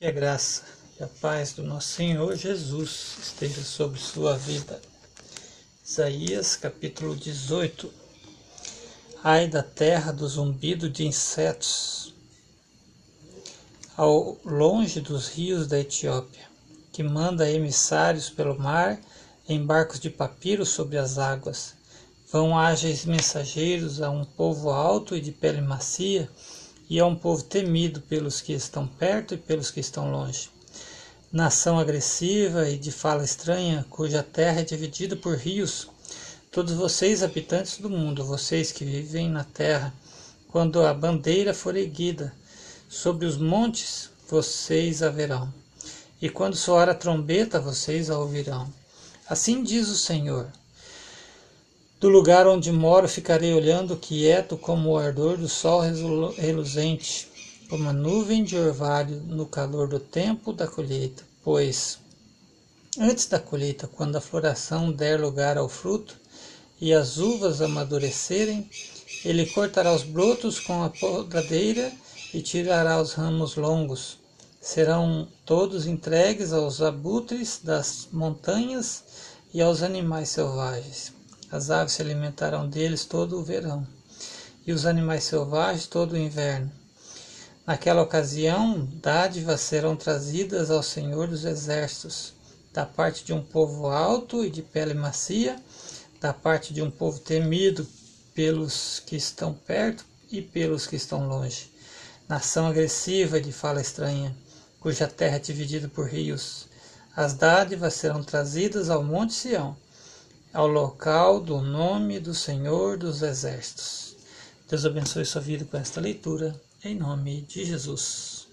Que a graça e a paz do nosso Senhor Jesus esteja sobre sua vida. Isaías capítulo 18 Ai da terra do zumbido de insetos, ao longe dos rios da Etiópia, que manda emissários pelo mar em barcos de papiro sobre as águas. Vão ágeis mensageiros a um povo alto e de pele macia, e é um povo temido pelos que estão perto e pelos que estão longe. Nação agressiva e de fala estranha, cuja terra é dividida por rios. Todos vocês, habitantes do mundo, vocês que vivem na terra, quando a bandeira for erguida sobre os montes, vocês a verão. E quando soar a trombeta, vocês a ouvirão. Assim diz o Senhor: do lugar onde moro ficarei olhando quieto como o ardor do sol reluzente, como a nuvem de orvalho no calor do tempo da colheita, pois antes da colheita, quando a floração der lugar ao fruto e as uvas amadurecerem, ele cortará os brotos com a podadeira e tirará os ramos longos. Serão todos entregues aos abutres das montanhas e aos animais selvagens as aves se alimentarão deles todo o verão, e os animais selvagens todo o inverno. Naquela ocasião, dádivas serão trazidas ao Senhor dos Exércitos, da parte de um povo alto e de pele macia, da parte de um povo temido pelos que estão perto e pelos que estão longe. Nação agressiva de fala estranha, cuja terra é dividida por rios. As dádivas serão trazidas ao Monte Sião ao local do nome do Senhor dos Exércitos. Deus abençoe sua vida com esta leitura, em nome de Jesus.